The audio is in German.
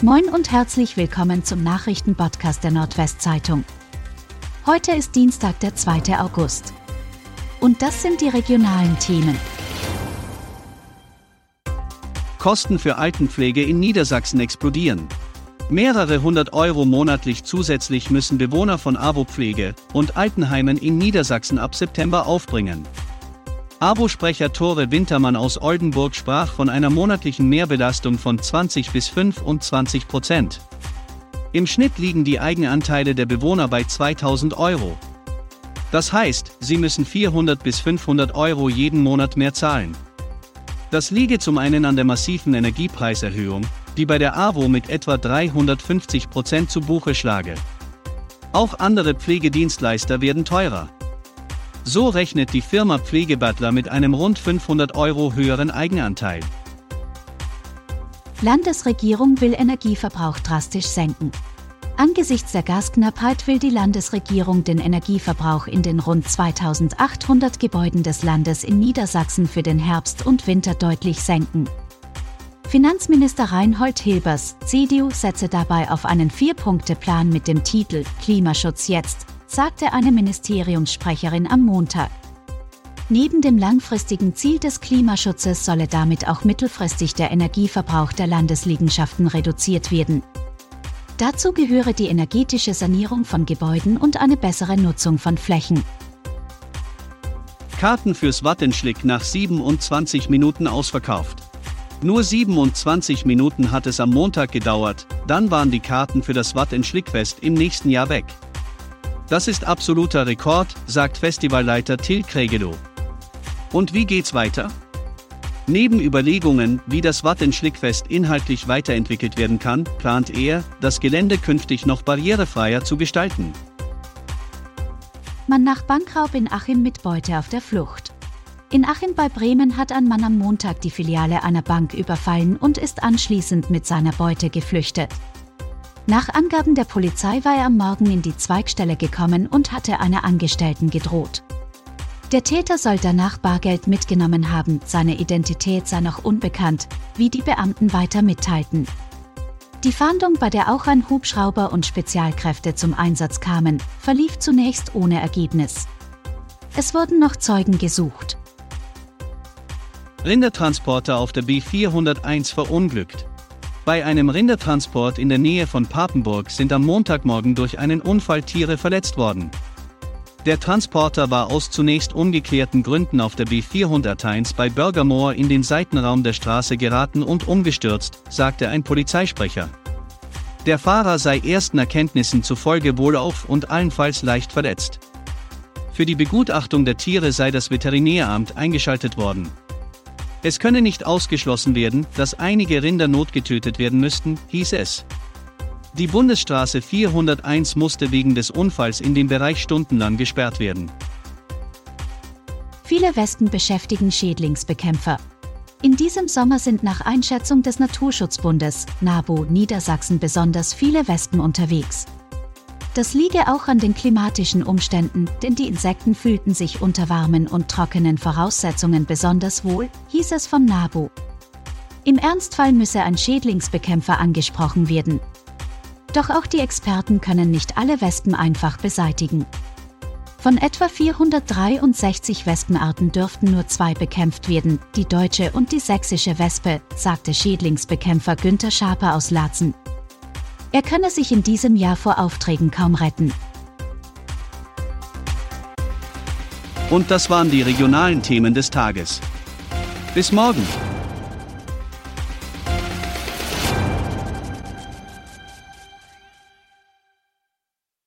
Moin und herzlich willkommen zum Nachrichtenpodcast der Nordwestzeitung. Heute ist Dienstag, der 2. August. Und das sind die regionalen Themen. Kosten für Altenpflege in Niedersachsen explodieren. Mehrere hundert Euro monatlich zusätzlich müssen Bewohner von AWO-Pflege und Altenheimen in Niedersachsen ab September aufbringen. AWO-Sprecher Tore Wintermann aus Oldenburg sprach von einer monatlichen Mehrbelastung von 20 bis 25 Prozent. Im Schnitt liegen die Eigenanteile der Bewohner bei 2000 Euro. Das heißt, sie müssen 400 bis 500 Euro jeden Monat mehr zahlen. Das liege zum einen an der massiven Energiepreiserhöhung, die bei der AWO mit etwa 350 Prozent zu Buche schlage. Auch andere Pflegedienstleister werden teurer. So rechnet die Firma Pflegebutler mit einem rund 500 Euro höheren Eigenanteil. Landesregierung will Energieverbrauch drastisch senken. Angesichts der Gasknappheit will die Landesregierung den Energieverbrauch in den rund 2800 Gebäuden des Landes in Niedersachsen für den Herbst und Winter deutlich senken. Finanzminister Reinhold Hilbers, CDU, setze dabei auf einen Vier-Punkte-Plan mit dem Titel Klimaschutz jetzt, sagte eine Ministeriumssprecherin am Montag. Neben dem langfristigen Ziel des Klimaschutzes solle damit auch mittelfristig der Energieverbrauch der Landesliegenschaften reduziert werden. Dazu gehöre die energetische Sanierung von Gebäuden und eine bessere Nutzung von Flächen. Karten fürs Wattenschlick nach 27 Minuten ausverkauft. Nur 27 Minuten hat es am Montag gedauert, dann waren die Karten für das Watt in Schlickfest im nächsten Jahr weg. Das ist absoluter Rekord, sagt Festivalleiter Till Kregelow. Und wie geht's weiter? Neben Überlegungen, wie das Watt in Schlickfest inhaltlich weiterentwickelt werden kann, plant er, das Gelände künftig noch barrierefreier zu gestalten. Man nach Bankraub in Achim mit Beute auf der Flucht. In Achim bei Bremen hat ein Mann am Montag die Filiale einer Bank überfallen und ist anschließend mit seiner Beute geflüchtet. Nach Angaben der Polizei war er am Morgen in die Zweigstelle gekommen und hatte einer Angestellten gedroht. Der Täter soll danach Bargeld mitgenommen haben, seine Identität sei noch unbekannt, wie die Beamten weiter mitteilten. Die Fahndung, bei der auch ein Hubschrauber und Spezialkräfte zum Einsatz kamen, verlief zunächst ohne Ergebnis. Es wurden noch Zeugen gesucht. Rindertransporter auf der B401 verunglückt. Bei einem Rindertransport in der Nähe von Papenburg sind am Montagmorgen durch einen Unfall Tiere verletzt worden. Der Transporter war aus zunächst ungeklärten Gründen auf der B401 bei Burgermoor in den Seitenraum der Straße geraten und umgestürzt, sagte ein Polizeisprecher. Der Fahrer sei ersten Erkenntnissen zufolge wohlauf und allenfalls leicht verletzt. Für die Begutachtung der Tiere sei das Veterinäramt eingeschaltet worden. Es könne nicht ausgeschlossen werden, dass einige Rinder notgetötet werden müssten, hieß es. Die Bundesstraße 401 musste wegen des Unfalls in dem Bereich stundenlang gesperrt werden. Viele Wespen beschäftigen Schädlingsbekämpfer. In diesem Sommer sind nach Einschätzung des Naturschutzbundes, NABU, Niedersachsen besonders viele Wespen unterwegs. Das liege auch an den klimatischen Umständen, denn die Insekten fühlten sich unter warmen und trockenen Voraussetzungen besonders wohl, hieß es vom NABU. Im Ernstfall müsse ein Schädlingsbekämpfer angesprochen werden. Doch auch die Experten können nicht alle Wespen einfach beseitigen. Von etwa 463 Wespenarten dürften nur zwei bekämpft werden, die deutsche und die sächsische Wespe, sagte Schädlingsbekämpfer Günther Schaper aus Laatzen. Er könne sich in diesem Jahr vor Aufträgen kaum retten. Und das waren die regionalen Themen des Tages. Bis morgen!